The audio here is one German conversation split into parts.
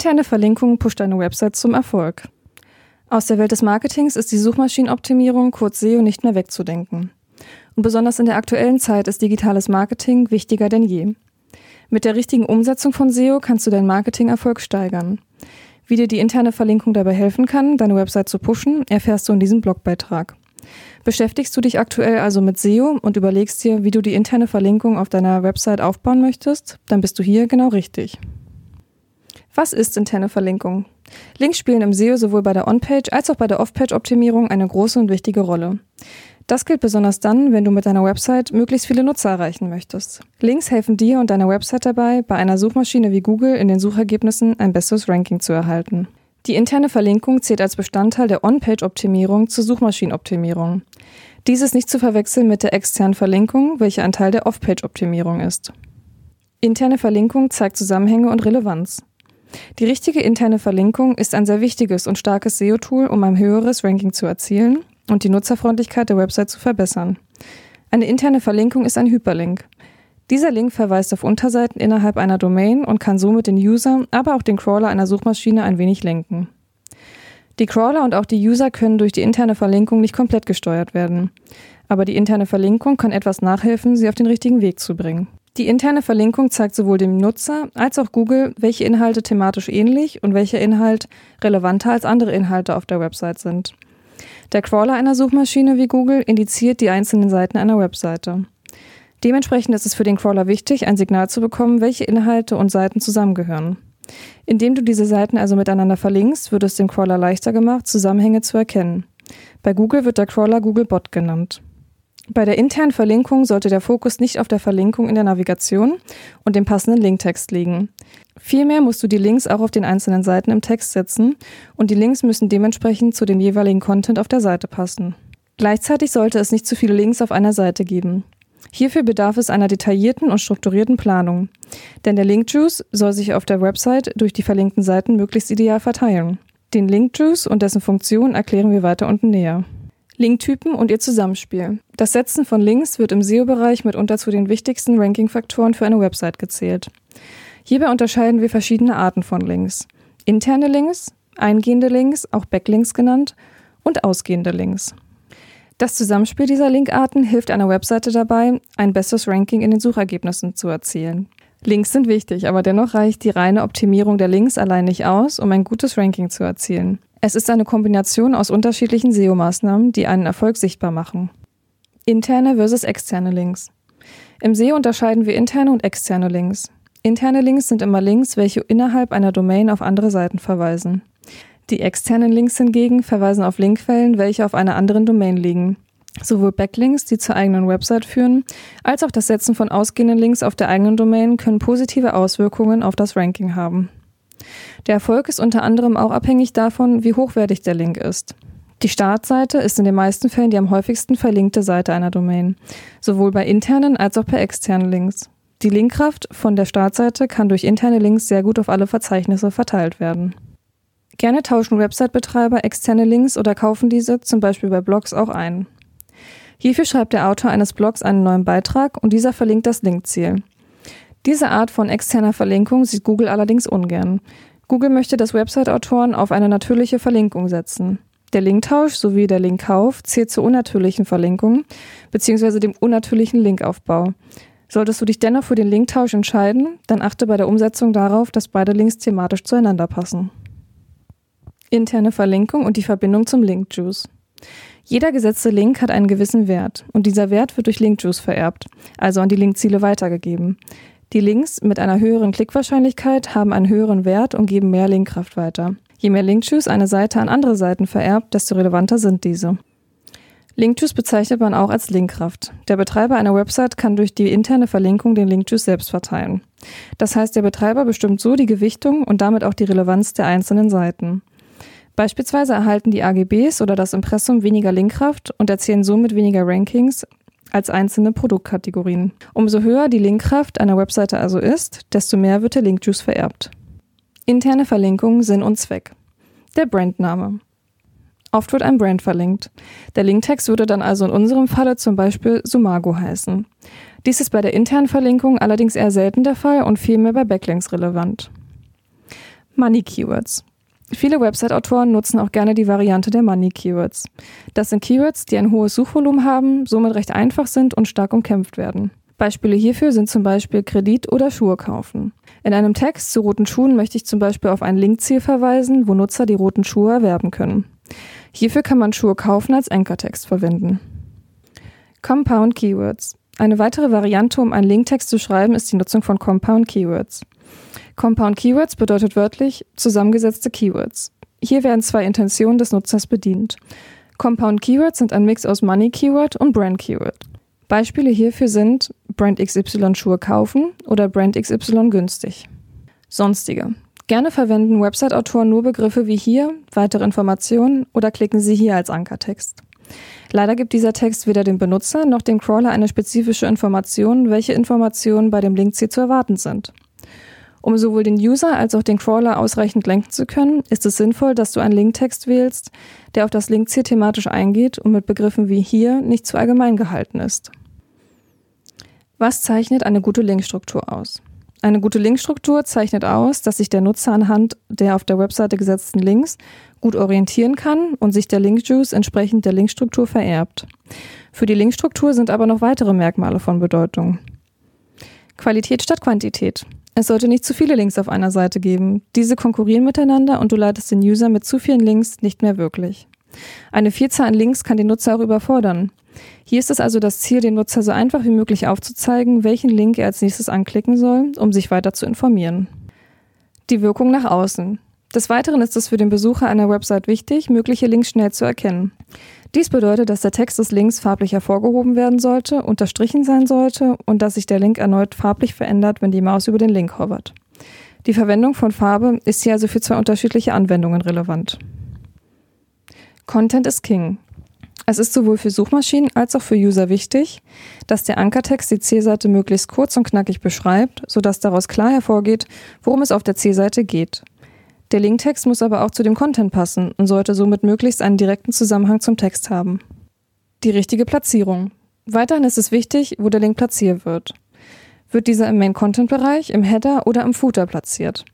Interne Verlinkung pusht deine Website zum Erfolg. Aus der Welt des Marketings ist die Suchmaschinenoptimierung, kurz SEO, nicht mehr wegzudenken. Und besonders in der aktuellen Zeit ist digitales Marketing wichtiger denn je. Mit der richtigen Umsetzung von SEO kannst du deinen Marketingerfolg steigern. Wie dir die interne Verlinkung dabei helfen kann, deine Website zu pushen, erfährst du in diesem Blogbeitrag. Beschäftigst du dich aktuell also mit SEO und überlegst dir, wie du die interne Verlinkung auf deiner Website aufbauen möchtest, dann bist du hier genau richtig. Was ist interne Verlinkung? Links spielen im SEO sowohl bei der On-Page als auch bei der Off-Page-Optimierung eine große und wichtige Rolle. Das gilt besonders dann, wenn du mit deiner Website möglichst viele Nutzer erreichen möchtest. Links helfen dir und deiner Website dabei, bei einer Suchmaschine wie Google in den Suchergebnissen ein besseres Ranking zu erhalten. Die interne Verlinkung zählt als Bestandteil der On-Page-Optimierung zur Suchmaschinenoptimierung. Dies ist nicht zu verwechseln mit der externen Verlinkung, welche ein Teil der Off-Page-Optimierung ist. Interne Verlinkung zeigt Zusammenhänge und Relevanz. Die richtige interne Verlinkung ist ein sehr wichtiges und starkes SEO-Tool, um ein höheres Ranking zu erzielen und die Nutzerfreundlichkeit der Website zu verbessern. Eine interne Verlinkung ist ein Hyperlink. Dieser Link verweist auf Unterseiten innerhalb einer Domain und kann somit den User, aber auch den Crawler einer Suchmaschine ein wenig lenken. Die Crawler und auch die User können durch die interne Verlinkung nicht komplett gesteuert werden. Aber die interne Verlinkung kann etwas nachhelfen, sie auf den richtigen Weg zu bringen. Die interne Verlinkung zeigt sowohl dem Nutzer als auch Google, welche Inhalte thematisch ähnlich und welcher Inhalt relevanter als andere Inhalte auf der Website sind. Der Crawler einer Suchmaschine wie Google indiziert die einzelnen Seiten einer Webseite. Dementsprechend ist es für den Crawler wichtig, ein Signal zu bekommen, welche Inhalte und Seiten zusammengehören. Indem du diese Seiten also miteinander verlinkst, wird es dem Crawler leichter gemacht, Zusammenhänge zu erkennen. Bei Google wird der Crawler Googlebot genannt. Bei der internen Verlinkung sollte der Fokus nicht auf der Verlinkung in der Navigation und dem passenden Linktext liegen. Vielmehr musst du die Links auch auf den einzelnen Seiten im Text setzen und die Links müssen dementsprechend zu dem jeweiligen Content auf der Seite passen. Gleichzeitig sollte es nicht zu viele Links auf einer Seite geben. Hierfür bedarf es einer detaillierten und strukturierten Planung. Denn der Link-Juice soll sich auf der Website durch die verlinkten Seiten möglichst ideal verteilen. Den Link-Juice und dessen Funktion erklären wir weiter unten näher. Linktypen und ihr Zusammenspiel. Das Setzen von Links wird im SEO-Bereich mitunter zu den wichtigsten Ranking-Faktoren für eine Website gezählt. Hierbei unterscheiden wir verschiedene Arten von Links. Interne Links, eingehende Links, auch Backlinks genannt, und ausgehende Links. Das Zusammenspiel dieser Linkarten hilft einer Webseite dabei, ein besseres Ranking in den Suchergebnissen zu erzielen. Links sind wichtig, aber dennoch reicht die reine Optimierung der Links allein nicht aus, um ein gutes Ranking zu erzielen. Es ist eine Kombination aus unterschiedlichen SEO-Maßnahmen, die einen Erfolg sichtbar machen. Interne versus externe Links. Im SEO unterscheiden wir interne und externe Links. Interne Links sind immer Links, welche innerhalb einer Domain auf andere Seiten verweisen. Die externen Links hingegen verweisen auf Linkquellen, welche auf einer anderen Domain liegen. Sowohl Backlinks, die zur eigenen Website führen, als auch das Setzen von ausgehenden Links auf der eigenen Domain können positive Auswirkungen auf das Ranking haben. Der Erfolg ist unter anderem auch abhängig davon, wie hochwertig der Link ist. Die Startseite ist in den meisten Fällen die am häufigsten verlinkte Seite einer Domain, sowohl bei internen als auch bei externen Links. Die Linkkraft von der Startseite kann durch interne Links sehr gut auf alle Verzeichnisse verteilt werden. Gerne tauschen Website-Betreiber externe Links oder kaufen diese, zum Beispiel bei Blogs, auch ein. Hierfür schreibt der Autor eines Blogs einen neuen Beitrag und dieser verlinkt das Linkziel. Diese Art von externer Verlinkung sieht Google allerdings ungern. Google möchte, dass Website-Autoren auf eine natürliche Verlinkung setzen. Der Linktausch sowie der Linkkauf zählt zur unnatürlichen Verlinkung bzw. dem unnatürlichen Linkaufbau. Solltest du dich dennoch für den Linktausch entscheiden, dann achte bei der Umsetzung darauf, dass beide Links thematisch zueinander passen. Interne Verlinkung und die Verbindung zum Linkjuice. Jeder gesetzte Link hat einen gewissen Wert und dieser Wert wird durch Linkjuice vererbt, also an die Linkziele weitergegeben. Die Links mit einer höheren Klickwahrscheinlichkeit haben einen höheren Wert und geben mehr Linkkraft weiter. Je mehr Linkjuice eine Seite an andere Seiten vererbt, desto relevanter sind diese. Linkjuice bezeichnet man auch als Linkkraft. Der Betreiber einer Website kann durch die interne Verlinkung den Linkjuice selbst verteilen. Das heißt, der Betreiber bestimmt so die Gewichtung und damit auch die Relevanz der einzelnen Seiten. Beispielsweise erhalten die AGBs oder das Impressum weniger Linkkraft und erzielen somit weniger Rankings als einzelne Produktkategorien. Umso höher die Linkkraft einer Webseite also ist, desto mehr wird der Linkjuice vererbt. Interne Verlinkung Sinn und Zweck. Der Brandname. Oft wird ein Brand verlinkt. Der Linktext würde dann also in unserem Falle zum Beispiel Sumago heißen. Dies ist bei der internen Verlinkung allerdings eher selten der Fall und vielmehr bei Backlinks relevant. Money Keywords. Viele Website-Autoren nutzen auch gerne die Variante der Money Keywords. Das sind Keywords, die ein hohes Suchvolumen haben, somit recht einfach sind und stark umkämpft werden. Beispiele hierfür sind zum Beispiel Kredit oder Schuhe kaufen. In einem Text zu roten Schuhen möchte ich zum Beispiel auf ein Linkziel verweisen, wo Nutzer die roten Schuhe erwerben können. Hierfür kann man Schuhe kaufen als Ankertext verwenden. Compound Keywords. Eine weitere Variante, um einen Linktext zu schreiben, ist die Nutzung von Compound Keywords. Compound Keywords bedeutet wörtlich zusammengesetzte Keywords. Hier werden zwei Intentionen des Nutzers bedient. Compound Keywords sind ein Mix aus Money Keyword und Brand Keyword. Beispiele hierfür sind Brand XY Schuhe kaufen oder Brand XY günstig. Sonstige. Gerne verwenden Website-Autoren nur Begriffe wie hier, weitere Informationen oder klicken Sie hier als Ankertext. Leider gibt dieser Text weder dem Benutzer noch dem Crawler eine spezifische Information, welche Informationen bei dem Linkziel zu erwarten sind. Um sowohl den User als auch den Crawler ausreichend lenken zu können, ist es sinnvoll, dass du einen Linktext wählst, der auf das Linkziel thematisch eingeht und mit Begriffen wie hier nicht zu allgemein gehalten ist. Was zeichnet eine gute Linkstruktur aus? Eine gute Linkstruktur zeichnet aus, dass sich der Nutzer anhand der auf der Webseite gesetzten Links gut orientieren kann und sich der Linkjuice entsprechend der Linkstruktur vererbt. Für die Linkstruktur sind aber noch weitere Merkmale von Bedeutung. Qualität statt Quantität. Es sollte nicht zu viele Links auf einer Seite geben. Diese konkurrieren miteinander und du leitest den User mit zu vielen Links nicht mehr wirklich. Eine Vielzahl an Links kann den Nutzer auch überfordern. Hier ist es also das Ziel, den Nutzer so einfach wie möglich aufzuzeigen, welchen Link er als nächstes anklicken soll, um sich weiter zu informieren. Die Wirkung nach außen. Des Weiteren ist es für den Besucher einer Website wichtig, mögliche Links schnell zu erkennen. Dies bedeutet, dass der Text des Links farblich hervorgehoben werden sollte, unterstrichen sein sollte und dass sich der Link erneut farblich verändert, wenn die Maus über den Link hovert. Die Verwendung von Farbe ist hier also für zwei unterschiedliche Anwendungen relevant. Content is King. Es ist sowohl für Suchmaschinen als auch für User wichtig, dass der Ankertext die Zielseite möglichst kurz und knackig beschreibt, sodass daraus klar hervorgeht, worum es auf der Zielseite geht. Der Linktext muss aber auch zu dem Content passen und sollte somit möglichst einen direkten Zusammenhang zum Text haben. Die richtige Platzierung. Weiterhin ist es wichtig, wo der Link platziert wird. Wird dieser im Main-Content-Bereich, im Header oder im Footer platziert?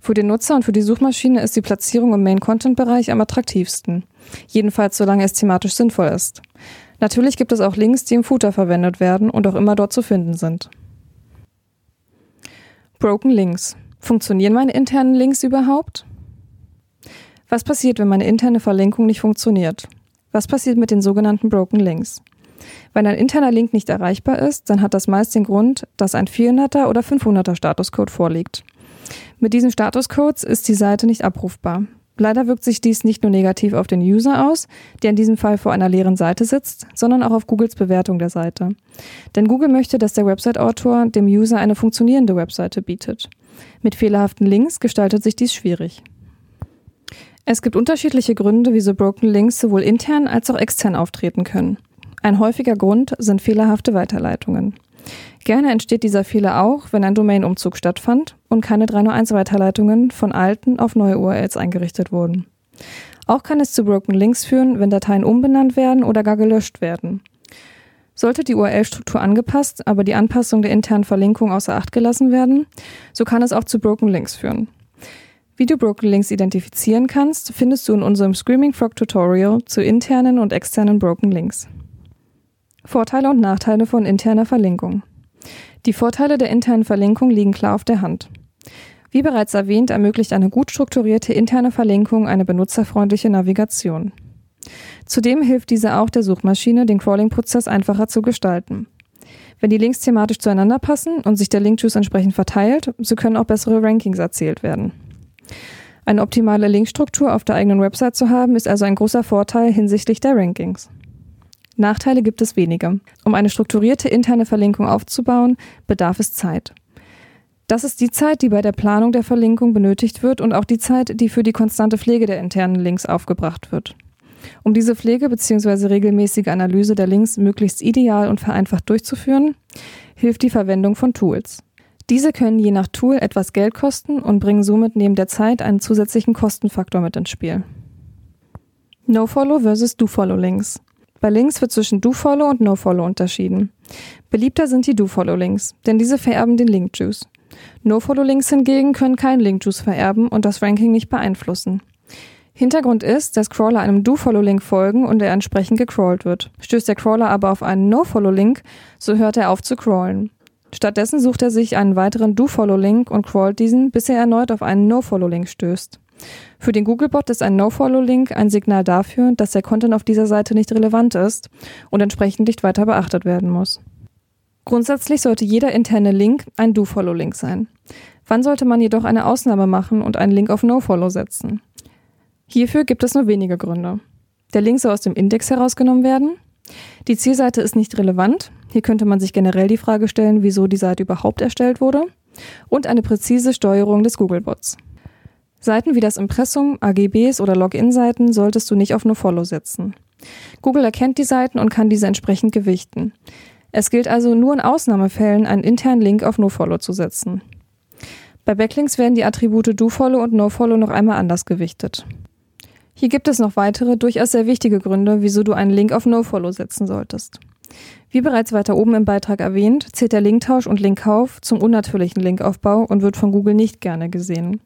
Für den Nutzer und für die Suchmaschine ist die Platzierung im Main-Content-Bereich am attraktivsten. Jedenfalls solange es thematisch sinnvoll ist. Natürlich gibt es auch Links, die im Footer verwendet werden und auch immer dort zu finden sind. Broken Links. Funktionieren meine internen Links überhaupt? Was passiert, wenn meine interne Verlinkung nicht funktioniert? Was passiert mit den sogenannten Broken Links? Wenn ein interner Link nicht erreichbar ist, dann hat das meist den Grund, dass ein 400er oder 500er Statuscode vorliegt. Mit diesen Statuscodes ist die Seite nicht abrufbar. Leider wirkt sich dies nicht nur negativ auf den User aus, der in diesem Fall vor einer leeren Seite sitzt, sondern auch auf Googles Bewertung der Seite. Denn Google möchte, dass der Website-Autor dem User eine funktionierende Webseite bietet. Mit fehlerhaften Links gestaltet sich dies schwierig. Es gibt unterschiedliche Gründe, wieso Broken Links sowohl intern als auch extern auftreten können. Ein häufiger Grund sind fehlerhafte Weiterleitungen. Gerne entsteht dieser Fehler auch, wenn ein Domain-Umzug stattfand und keine 301-Weiterleitungen von alten auf neue URLs eingerichtet wurden. Auch kann es zu Broken Links führen, wenn Dateien umbenannt werden oder gar gelöscht werden. Sollte die URL-Struktur angepasst, aber die Anpassung der internen Verlinkung außer Acht gelassen werden, so kann es auch zu Broken Links führen. Wie du Broken Links identifizieren kannst, findest du in unserem Screaming Frog Tutorial zu internen und externen Broken Links. Vorteile und Nachteile von interner Verlinkung. Die Vorteile der internen Verlinkung liegen klar auf der Hand. Wie bereits erwähnt, ermöglicht eine gut strukturierte interne Verlinkung eine benutzerfreundliche Navigation. Zudem hilft diese auch der Suchmaschine, den Crawling-Prozess einfacher zu gestalten. Wenn die Links thematisch zueinander passen und sich der Link-Juice entsprechend verteilt, so können auch bessere Rankings erzielt werden. Eine optimale Linkstruktur auf der eigenen Website zu haben, ist also ein großer Vorteil hinsichtlich der Rankings. Nachteile gibt es wenige. Um eine strukturierte interne Verlinkung aufzubauen, bedarf es Zeit. Das ist die Zeit, die bei der Planung der Verlinkung benötigt wird und auch die Zeit, die für die konstante Pflege der internen Links aufgebracht wird. Um diese Pflege bzw. regelmäßige Analyse der Links möglichst ideal und vereinfacht durchzuführen, hilft die Verwendung von Tools. Diese können je nach Tool etwas Geld kosten und bringen somit neben der Zeit einen zusätzlichen Kostenfaktor mit ins Spiel. No-Follow versus Do-Follow-Links. Bei Links wird zwischen Do-Follow und No-Follow unterschieden. Beliebter sind die Do-Follow-Links, denn diese vererben den Link-Juice. No-Follow-Links hingegen können keinen Link-Juice vererben und das Ranking nicht beeinflussen. Hintergrund ist, dass Crawler einem Do-Follow-Link folgen und er entsprechend gecrawlt wird. Stößt der Crawler aber auf einen No-Follow-Link, so hört er auf zu crawlen. Stattdessen sucht er sich einen weiteren Do-Follow-Link und crawlt diesen, bis er erneut auf einen No-Follow-Link stößt. Für den Googlebot ist ein No-Follow-Link ein Signal dafür, dass der Content auf dieser Seite nicht relevant ist und entsprechend nicht weiter beachtet werden muss. Grundsätzlich sollte jeder interne Link ein Do-Follow-Link sein. Wann sollte man jedoch eine Ausnahme machen und einen Link auf No-Follow setzen? Hierfür gibt es nur wenige Gründe. Der Link soll aus dem Index herausgenommen werden. Die Zielseite ist nicht relevant. Hier könnte man sich generell die Frage stellen, wieso die Seite überhaupt erstellt wurde. Und eine präzise Steuerung des Googlebots. Seiten wie das Impressum, AGBs oder Login-Seiten solltest du nicht auf NoFollow setzen. Google erkennt die Seiten und kann diese entsprechend gewichten. Es gilt also nur in Ausnahmefällen, einen internen Link auf NoFollow zu setzen. Bei Backlinks werden die Attribute DoFollow und NoFollow noch einmal anders gewichtet. Hier gibt es noch weitere, durchaus sehr wichtige Gründe, wieso du einen Link auf NoFollow setzen solltest. Wie bereits weiter oben im Beitrag erwähnt, zählt der Linktausch und Linkkauf zum unnatürlichen Linkaufbau und wird von Google nicht gerne gesehen.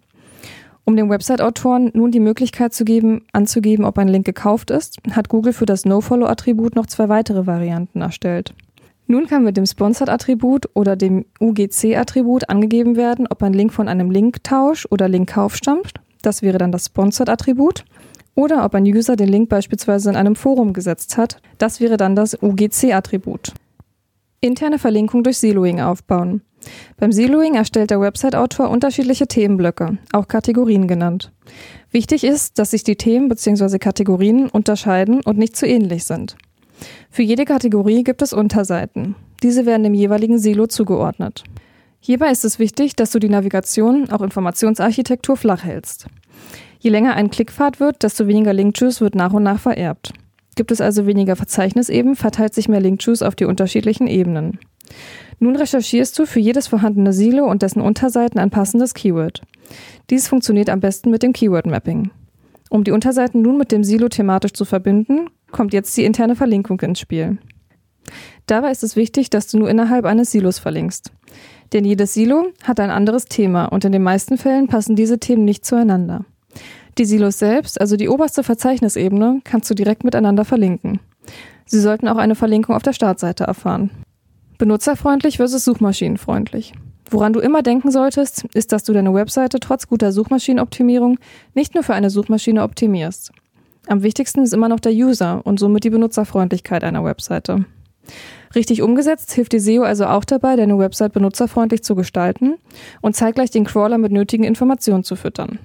Um den Website-Autoren nun die Möglichkeit zu geben, anzugeben, ob ein Link gekauft ist, hat Google für das NoFollow-Attribut noch zwei weitere Varianten erstellt. Nun kann mit dem Sponsored-Attribut oder dem UGC-Attribut angegeben werden, ob ein Link von einem Linktausch oder Linkkauf stammt. Das wäre dann das Sponsored-Attribut. Oder ob ein User den Link beispielsweise in einem Forum gesetzt hat. Das wäre dann das UGC-Attribut. Interne Verlinkung durch Siloing aufbauen. Beim Siloing erstellt der Website-Autor unterschiedliche Themenblöcke, auch Kategorien genannt. Wichtig ist, dass sich die Themen bzw. Kategorien unterscheiden und nicht zu ähnlich sind. Für jede Kategorie gibt es Unterseiten. Diese werden dem jeweiligen Silo zugeordnet. Hierbei ist es wichtig, dass du die Navigation, auch Informationsarchitektur, flach hältst. Je länger ein Klickpfad wird, desto weniger Link-Juice wird nach und nach vererbt. Gibt es also weniger Verzeichnisebenen, verteilt sich mehr Link-Juice auf die unterschiedlichen Ebenen. Nun recherchierst du für jedes vorhandene Silo und dessen Unterseiten ein passendes Keyword. Dies funktioniert am besten mit dem Keyword Mapping. Um die Unterseiten nun mit dem Silo thematisch zu verbinden, kommt jetzt die interne Verlinkung ins Spiel. Dabei ist es wichtig, dass du nur innerhalb eines Silos verlinkst. Denn jedes Silo hat ein anderes Thema und in den meisten Fällen passen diese Themen nicht zueinander. Die Silos selbst, also die oberste Verzeichnisebene, kannst du direkt miteinander verlinken. Sie sollten auch eine Verlinkung auf der Startseite erfahren. Benutzerfreundlich versus suchmaschinenfreundlich. Woran du immer denken solltest, ist, dass du deine Webseite trotz guter Suchmaschinenoptimierung nicht nur für eine Suchmaschine optimierst. Am wichtigsten ist immer noch der User und somit die Benutzerfreundlichkeit einer Webseite. Richtig umgesetzt hilft die SEO also auch dabei, deine Website benutzerfreundlich zu gestalten und zeitgleich den Crawler mit nötigen Informationen zu füttern.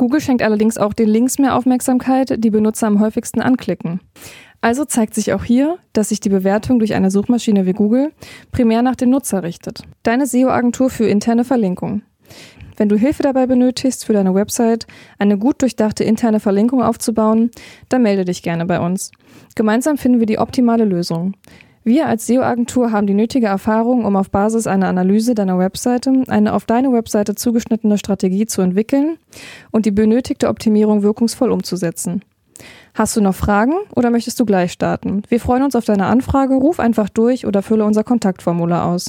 Google schenkt allerdings auch den Links mehr Aufmerksamkeit, die Benutzer am häufigsten anklicken. Also zeigt sich auch hier, dass sich die Bewertung durch eine Suchmaschine wie Google primär nach dem Nutzer richtet. Deine SEO-Agentur für interne Verlinkung. Wenn du Hilfe dabei benötigst, für deine Website eine gut durchdachte interne Verlinkung aufzubauen, dann melde dich gerne bei uns. Gemeinsam finden wir die optimale Lösung. Wir als SEO-Agentur haben die nötige Erfahrung, um auf Basis einer Analyse deiner Webseite eine auf deine Webseite zugeschnittene Strategie zu entwickeln und die benötigte Optimierung wirkungsvoll umzusetzen. Hast du noch Fragen oder möchtest du gleich starten? Wir freuen uns auf deine Anfrage, ruf einfach durch oder fülle unser Kontaktformular aus.